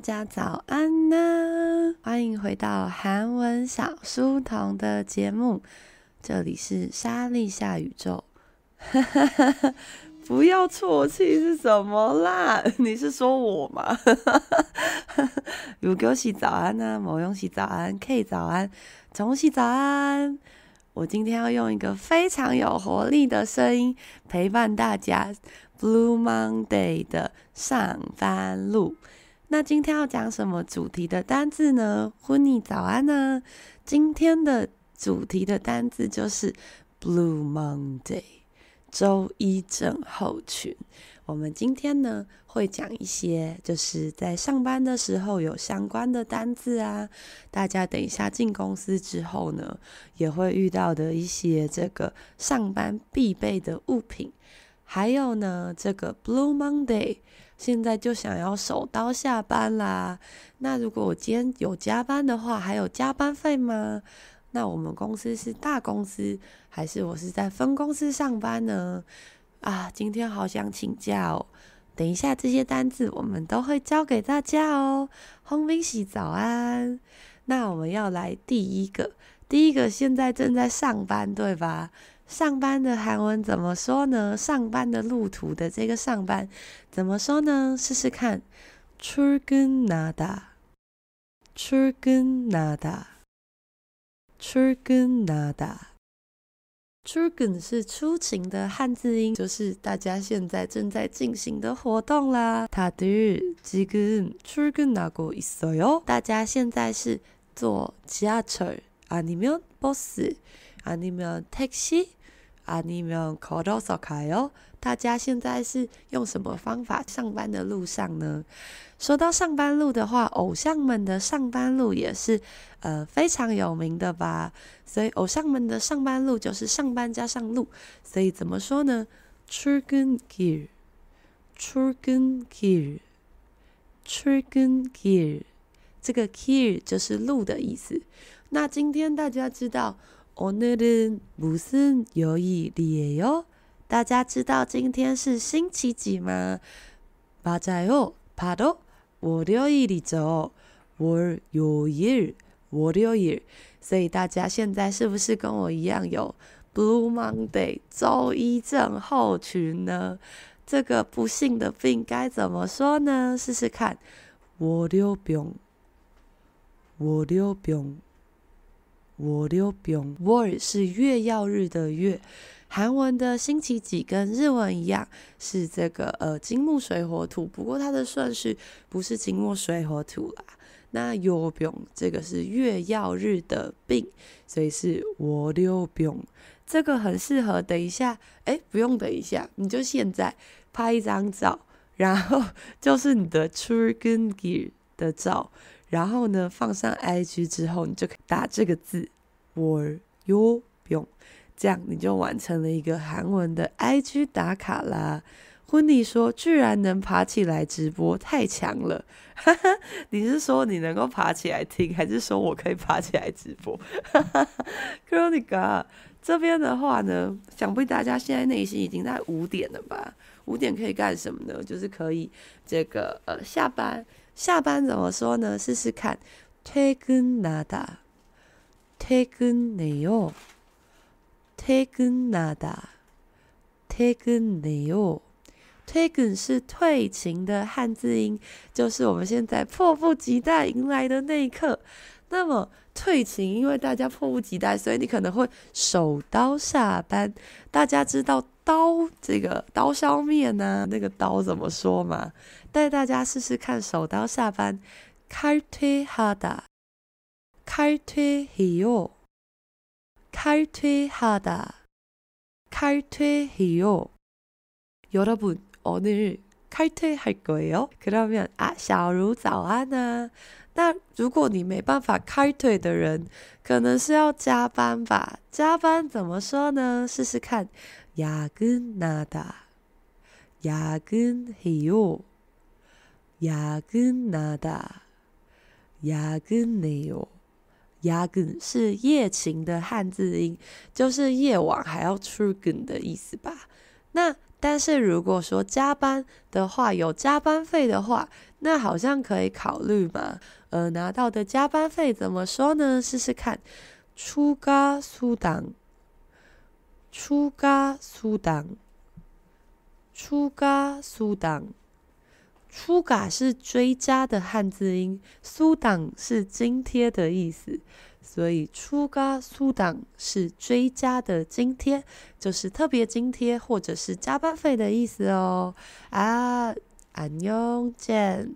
大家早安呢！欢迎回到韩文小书童的节目，这里是莎莉夏宇宙。不要啜泣是什么啦？你是说我吗？如果洗早安呢？某用洗早安，K 早安，总洗早安。我今天要用一个非常有活力的声音陪伴大家。Blue Monday 的上班路，那今天要讲什么主题的单字呢？婚礼早安呢？今天的主题的单字就是 Blue Monday，周一症候群。我们今天呢会讲一些就是在上班的时候有相关的单字啊，大家等一下进公司之后呢也会遇到的一些这个上班必备的物品。还有呢，这个 Blue Monday，现在就想要手刀下班啦。那如果我今天有加班的话，还有加班费吗？那我们公司是大公司，还是我是在分公司上班呢？啊，今天好想请假哦。等一下，这些单子我们都会教给大家哦。轰鸣喜早安。那我们要来第一个，第一个现在正在上班，对吧？上班的韩文怎么说呢？上班的路途的这个上班怎么说呢？试试看，출근하다，출근하다，출근하다。출근是出勤的汉字音，就是大家现在正在进行的活动啦。다들지금출근하고있어요？大家现在是坐지하철아니면버스아니면택시？ 啊，你们口头说开哟。大家现在是用什么方法上班的路上呢？说到上班路的话，偶像们的上班路也是呃非常有名的吧？所以偶像们的上班路就是上班加上路，所以怎么说呢？출근 길， 출근 길， 출근 길， 这个 길 就是路的意思。那今天大家知道。 오늘은무슨요일이에요？大家知道今天是星期几吗？맞아요바로월요일이죠월요일월요일所以大家现在是不是跟我一样有 Blue Monday 周一症候群呢？这个不幸的病该怎么说呢？试试看，월요병월요병 월요병，월是月曜日的月，韩文的星期几跟日文一样，是这个呃金木水火土，不过它的顺序不是金木水火土啦。那요병这个是月曜日的病，所以是월요병，这个很适合等一下，哎，不用等一下，你就现在拍一张照，然后就是你的출근길的照。 然后呢，放上 IG 之后，你就可以打这个字，Were you 用，这样你就完成了一个韩文的 IG 打卡啦。婚礼说居然能爬起来直播，太强了！哈哈，你是说你能够爬起来听，还是说我可以爬起来直播？哈哈哈，God，这边的话呢，想必大家现在内心已经在五点了吧？五点可以干什么呢？就是可以这个呃下班。下班怎么说呢？试试看，퇴근하다，퇴근해요，퇴근하다，퇴근해요。퇴근是退勤的汉字音，就是我们现在迫不及待迎来的那一刻。 那么退勤，因为大家迫不及待，所以你可能会手刀下班。大家知道刀这个刀削面呢、啊？那个刀怎么说吗？带大家试试看手刀下班，칼퇴하다，칼퇴해요，칼퇴하다，칼퇴해요。여러분오늘칼퇴할거예요그러면啊，小茹早安呢、啊？ 那如果你没办法칼퇴的人，可能是要加班吧？加班怎么说呢？试试看，야근하다，야근해요。 야근하다， 야근해요。 야근是夜勤的汉字音，就是夜晚还要출근的意思吧？那 但是如果说加班的话，有加班费的话，那好像可以考虑嘛。 呃，拿到的加班费怎么说呢？试试看，추가수당，추가수당，추가수당，추가是追加的汉字音，수당是津贴的意思。所以추가수당是追加的津贴，就是特别津贴或者是加班费的意思哦。啊，안녕 젠，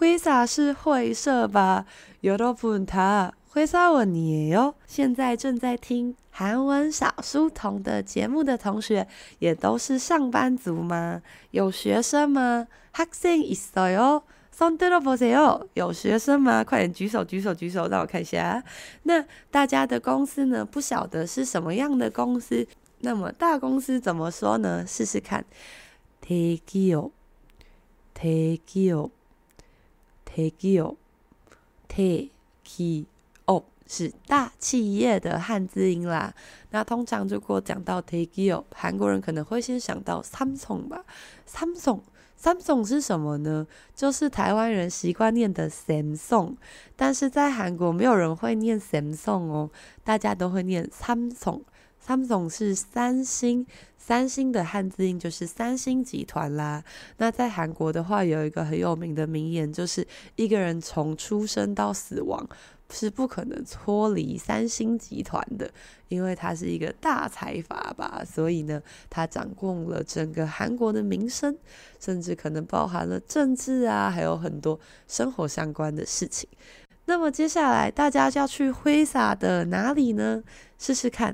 회사是会社吧？여러분다회사원이에요？现在正在听韩文小书童的节目的同学，也都是上班族吗？有学生吗？학생있어요？손들어보세요，有学生吗？快点举手，举手，举手，让我看一下。那大家的公司呢？不晓得是什么样的公司。那么大公司怎么说呢？试试看。대기업，대기업， 대기업，대기업是大企业的汉字音啦。那通常如果讲到대기업，韩国人可能会先想到 Samsung 吧，Samsung。Samsung 是什么呢？就是台湾人习惯念的 Samsung，但是在韩国没有人会念 Samsung 哦，大家都会念 Samsung。 Samsung 是三星，三星的汉字音就是三星集团啦。那在韩国的话，有一个很有名的名言，就是一个人从出生到死亡。是不可能脱离三星集团的，因为它是一个大财阀吧，所以呢，它掌控了整个韩国的民生，甚至可能包含了政治啊，还有很多生活相关的事情。那么接下来大家就要去挥洒的哪里呢？试试看，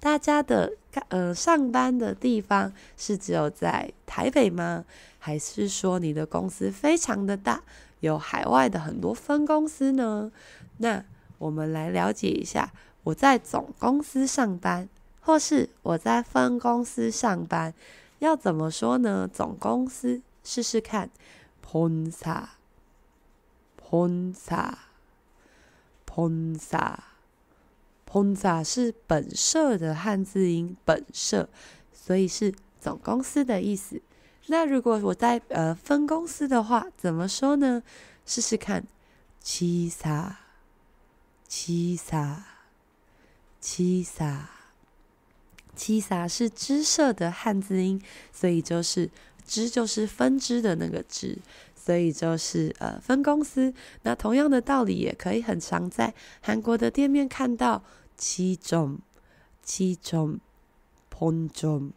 大家的呃上班的地方是只有在台北吗？还是说你的公司非常的大，有海外的很多分公司呢？那我们来了解一下，我在总公司上班，或是我在分公司上班，要怎么说呢？总公司试试看，본사본사본사 본사是本社的汉字音，本社，所以是总公司的意思。那如果我在呃分公司的话，怎么说呢？试试看，七撒，七撒，七撒，七撒是支社的汉字音，所以就是支就是分支的那个支，所以就是呃分公司。那同样的道理，也可以很常在韩国的店面看到。七种，七种，本种，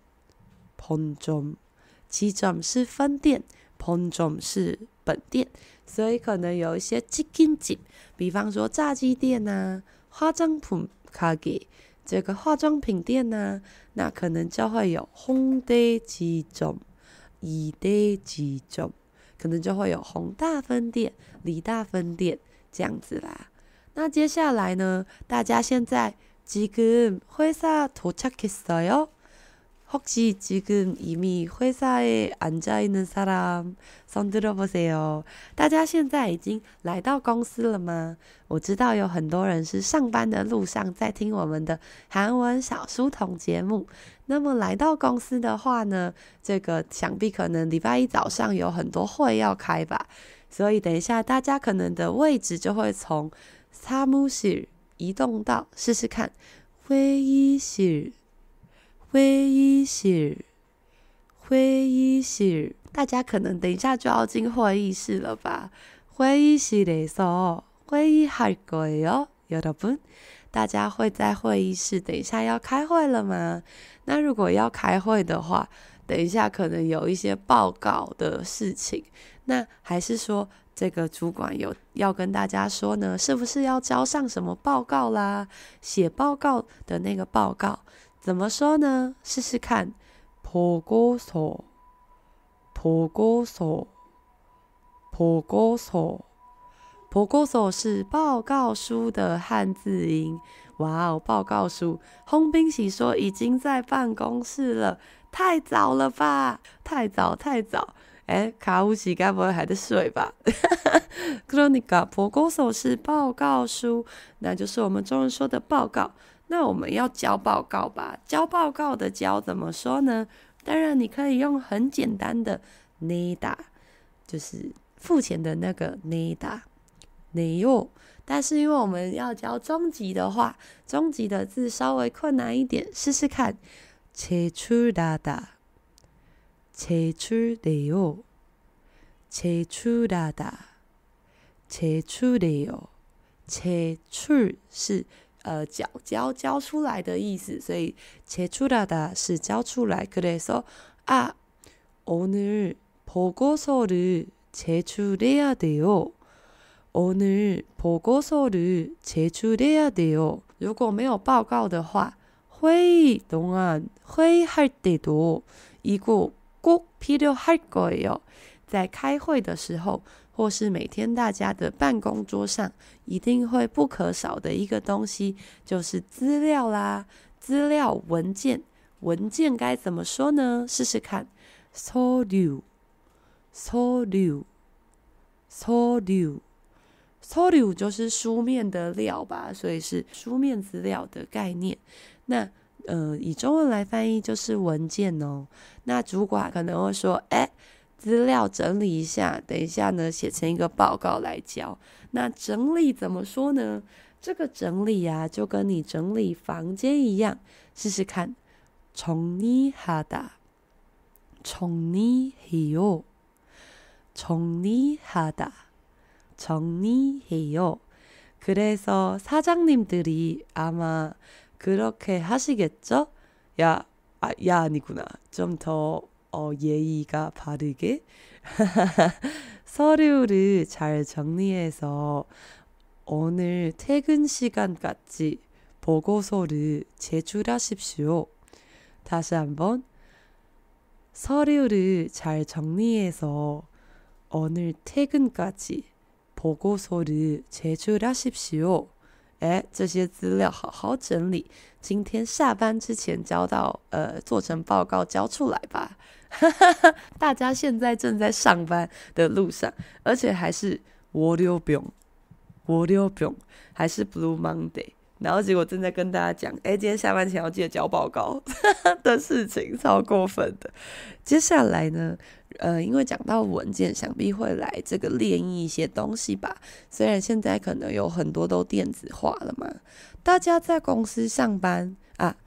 本种，七种是分店，本种是本店，所以可能有一些치킨집，比方说炸鸡店呐、啊，化妆品가게，这个化妆品店呐、啊，那可能就会有홍대七种，이대七种，可能就会有弘大分店、梨大分店这样子啦。 那接下来呢？大家现在지금회사도착했어요혹시지금이미회사에앉아있는사람손들어보세요大家现在已经来到公司了吗？我知道有很多人是上班的路上在听我们的韩文小书童节目。那么来到公司的话呢，这个想必可能礼拜一早上有很多会要开吧，所以等一下大家可能的位置就会从。 사무실移动到试试看，会议室，会议室，会议室。 大家可能等一下就要进会议室了吧？会议室里说会议할거예요여러분。大家会在会议室，等一下要开会了吗？那如果要开会的话，等一下可能有一些报告的事情，那还是说 这个主管有要跟大家说呢？是不是要交上什么报告啦？写报告的那个报告怎么说呢？试试看，报告书，报告书，报告书。报告书是报告书的汉字音，哇哦！报告书，홍빈씨说已经在办公室了，太早了吧？太早，太早！ 哎，卡乌奇该不会还在睡吧？克罗尼卡普高手是报告书，那就是我们中文说的报告。那我们要交报告吧？交报告的交怎么说呢？当然你可以用很简单的 nada，就是付钱的那个 nada，内容。但是因为我们要交中级的话，中级的字稍微困难一点，试试看。 제출해요，제출하다，제출해요。제출是呃缴交交出来的意思，所以제출하다是交出来。그래서아오늘보고서를제출해야돼요。 오늘보고서를제출해야돼요。 如果没有报告的话，会议동안会议할때도이거 꼭필요할거예요。在开会的时候，或是每天大家的办公桌上，一定会不可少的一个东西，就是资料啦。资料文件，文件该怎么说呢？试试看，서류，서류，서류。서류就是书面的料吧，所以是书面资料的概念。那 呃，以中文来翻译就是文件哦。那主管可能会说：“哎，资料整理一下，等一下呢，写成一个报告来交。”那整理怎么说呢？这个整理啊，就跟你整理房间一样，试试看。정리하다，정리해요，정리하다。 정리해요. 그래서 사장님들이 아마 그렇게 하시겠죠? 야, 아, 야 아니구나. 좀더 어, 예의가 바르게 서류를 잘 정리해서 오늘 퇴근 시간까지 보고서를 제출하십시오. 다시 한번 서류를 잘 정리해서 오늘 퇴근까지 보고서를 제출하십시오. 哎，这些资料好好整理，今天下班之前交到，呃，做成报告交出来吧。大家现在正在上班的路上，而且还是 Workout Bung，Workout Bung，还是 Blue Monday。然后结果正在跟大家讲，哎，今天下班前要记得交报告的事情，超过分的。接下来呢，呃，因为讲到文件，想必会来这个列印一些东西吧。虽然现在可能有很多都电子化了嘛，大家在公司上班啊，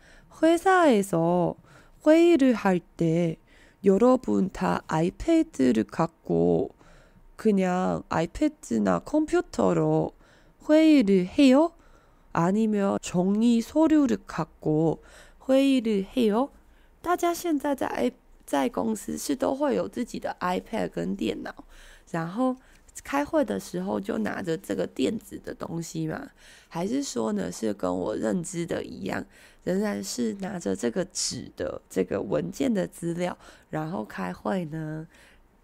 회사에서회의를할때여러분다아이패드를갖고그냥아이패드나컴퓨터로회의를해요 아니면종이서류를갖고회의를해요？大家现在在在公司是都会有自己的 iPad 跟电脑，然后开会的时候就拿着这个电子的东西嘛？还是说呢，是跟我认知的一样，仍然是拿着这个纸的这个文件的资料，然后开会呢？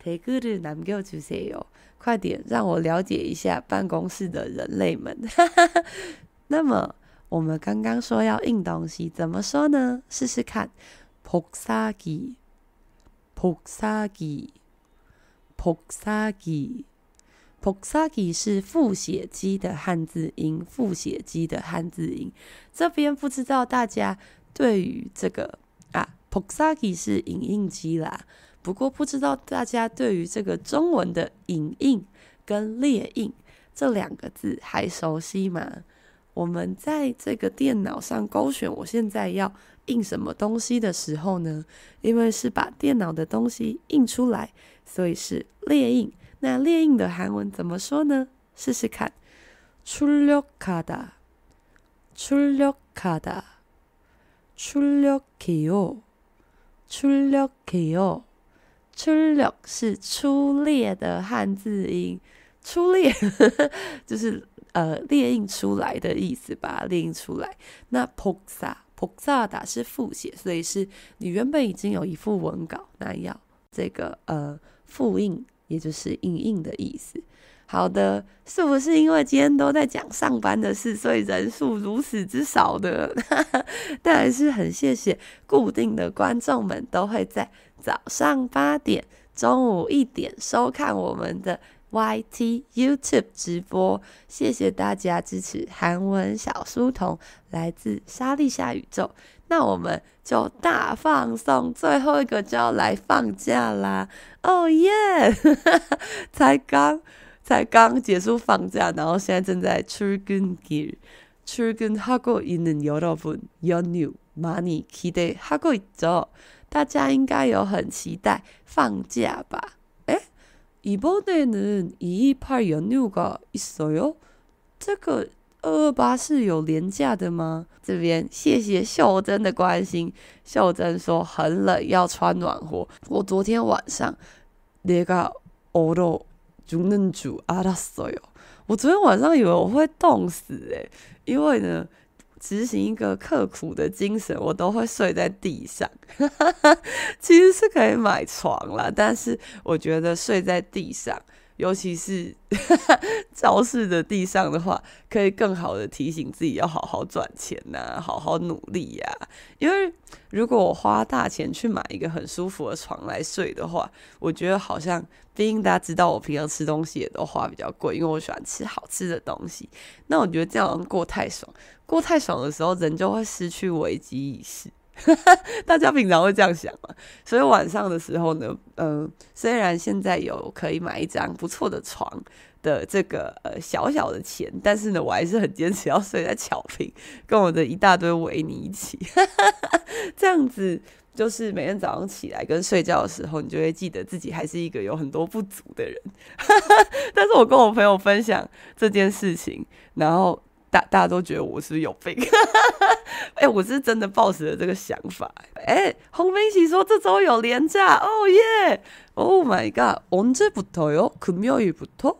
댓글을남겨주세요，快点让我了解一下办公室的人类们。 那么我们刚刚说要印东西，怎么说呢？试试看，복사기，복사기，복사기，복사기是复写机的汉字音，复写机的汉字音。这边不知道大家对于这个啊，복사기是影印机啦。不过不知道大家对于这个中文的影印跟列印这两个字还熟悉吗？ 我们在这个电脑上勾选我现在要印什么东西的时候呢，因为是把电脑的东西印出来，所以是列印。那列印的韩文怎么说呢？试试看，출력하다，출력하다，출력해요，출력해요。출력是出列的汉字音， 初恋 就是呃列印出来的意思吧列印出来。那菩萨菩萨打是复写所以是你原本已经有一副文稿那要这个呃复印也就是印印的意思。好的是不是因为今天都在讲上班的事所以人数如此之少的哈但还是很谢谢固定的观众们都会在早上八点中午一点收看我们的 YT YouTube 直播，谢谢大家支持韩文小书童，来自莎莉夏宇宙。那我们就大放送，最后一个就要来放假啦！哦耶！才刚才刚结束放假，然后现在正在출근길출근하고있는여러분연휴많이기대하고있죠大家应该有很期待放假吧？ 诶，이번에는228연휴가있어요？这个二二八是有连假的吗？这边谢谢秀珍的关心。秀珍说很冷，要穿暖和。我昨天晚上내가얼어죽는줄알았어요。我昨天晚上以为我会冻死诶，因为呢。 执行一个刻苦的精神，我都会睡在地上。其实是可以买床啦，但是我觉得睡在地上，尤其是 教室的地上的话，可以更好的提醒自己要好好赚钱呐、好好努力呀、因为如果我花大钱去买一个很舒服的床来睡的话，我觉得好像。毕竟大家知道我平常吃东西也都花比较贵，因为我喜欢吃好吃的东西。那我觉得这样过太爽，过太爽的时候，人就会失去危机意识。大家平常会这样想嘛？所以晚上的时候呢，嗯、虽然现在有可以买一张不错的床的这个呃小小的钱，但是呢，我还是很坚持要睡在巧平，跟我的一大堆维尼一起，这样子。就是每天早上起来跟睡觉的时候，你就会记得自己还是一个有很多不足的人。但是我跟我朋友分享这件事情，然后大大家都觉得我是不是有病？哎、欸，我是真的抱持了这个想法。哎、欸，洪明喜说这周有连假，哦耶！Oh my god，언제부터요？금요일부터？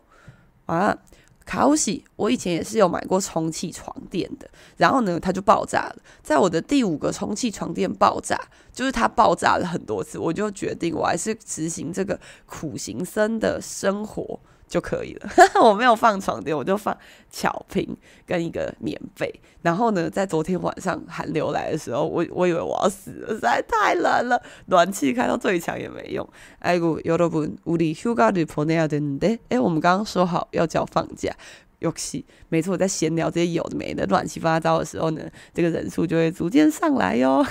啊？卡欧喜，我以前也是有买过充气床垫的，然后呢，它就爆炸了。在我的第五个充气床垫爆炸，就是它爆炸了很多次，我就决定我还是执行这个苦行僧的生活。 就可以了。我没有放床垫，我就放巧拼跟一个棉被。然后呢，在昨天晚上寒流来的时候，我我以为我要死了，实在太冷了，暖气开到最强也没用。哎呦，여러분우리휴가를보내야되는데哎，我们刚刚说好要叫放假，尤其没错，我在闲聊这些有的没的乱七八糟的时候呢，这个人数就会逐渐上来哟。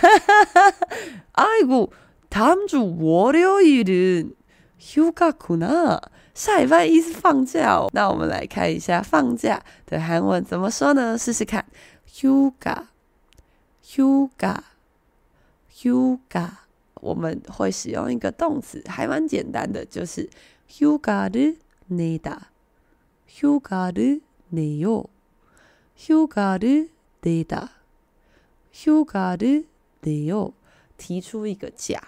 哎呦，다음주월요일은 휴가구나。下礼拜一是放假哦，那我们来看一下放假的韩文怎么说呢？试试看，휴가，휴가，휴가。我们会使用一个动词，还蛮简单的，就是휴가를내다，휴가를내 요， 휴가를내다， 휴가를내 요。 提出一个假。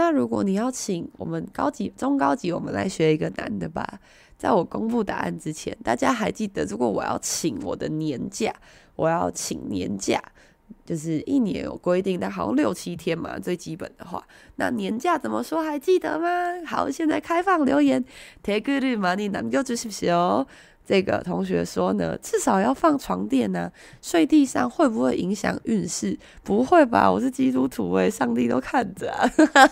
那如果你要请我们高级、中高级，我们来学一个难的吧。在我公布答案之前，大家还记得，如果我要请我的年假，我要请年假，就是一年有规定，但好像六七天嘛，最基本的话，那年假怎么说？还记得吗？好，现在开放留言，댓글을많이남겨주십시오。 这个同学说呢，至少要放床垫呢、啊，睡地上会不会影响运势？不会吧，我是基督徒诶，上帝都看着啊。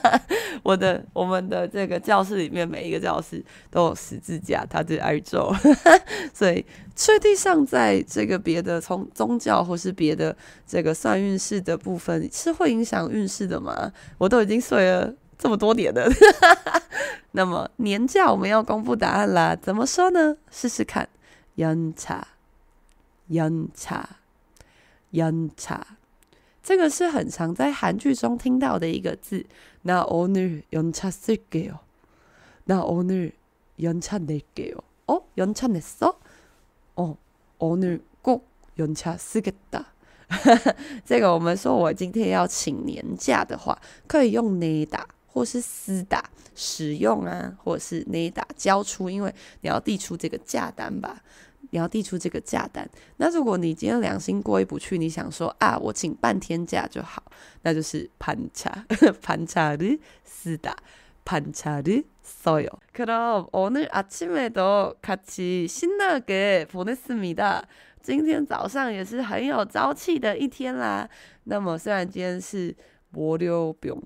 我的我们的这个教室里面每一个教室都有十字架，它是宇宙，所以睡地上在这个别的从宗教或是别的这个算运势的部分是会影响运势的吗？我都已经睡了。这么多年的，那么年假我们要公布答案啦，怎么说呢？试试看，연차，연차。 연차，这个是很常在韩剧中听到的一个字。那오늘연차쓸게요。那오늘연차낼게요。哦，연차냈어？哦，오늘꼭연차쓰겠다。这个我们说我今天要请年假的话，可以用내다 或是쓰다使用啊，或者是내다交出，因为你要递出这个假单吧。你要递出这个假单，那如果你今天良心过意不去，你想说啊，我请半天假就好，那就是반차반차를쓰다반차를써요그럼오늘아침에도같이신나게보냈습니다今天早上也是很有朝气的一天啦。那么虽然今天是월요병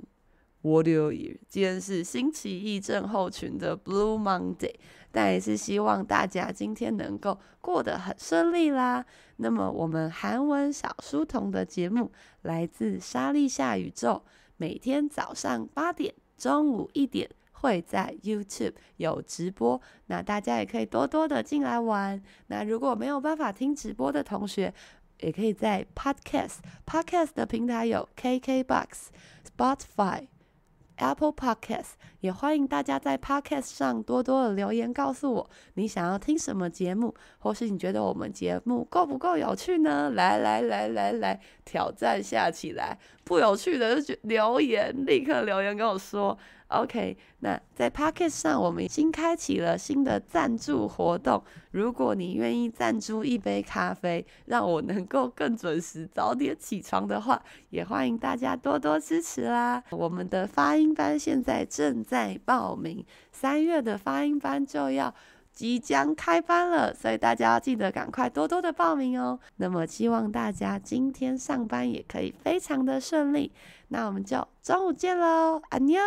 What do you？今天是星期一症候群的 Blue Monday，但也是希望大家今天能够过得很顺利啦。那么我们韩文小书童的节目来自沙莉下宇宙，每天早上八点、中午一点会在 YouTube 有直播，那大家也可以多多的进来玩。那如果没有办法听直播的同学，也可以在 Podcast Podcast 的平台有 KKBox、Spotify。Apple Podcast 也欢迎大家在 Podcast 上多多的留言，告诉我你想要听什么节目，或是你觉得我们节目够不够有趣呢？来来来来来，挑战下起来！不有趣的就留言，立刻留言跟我说。OK，那在 Pocket 上，我们新开启了新的赞助活动。如果你愿意赞助一杯咖啡，让我能够更准时早点起床的话，也欢迎大家多多支持啦。我们的发音班现在正在报名，三月的发音班就要即将开班了，所以大家要记得赶快多多的报名哦。那么希望大家今天上班也可以非常的顺利。那我们就中午见喽，安妞。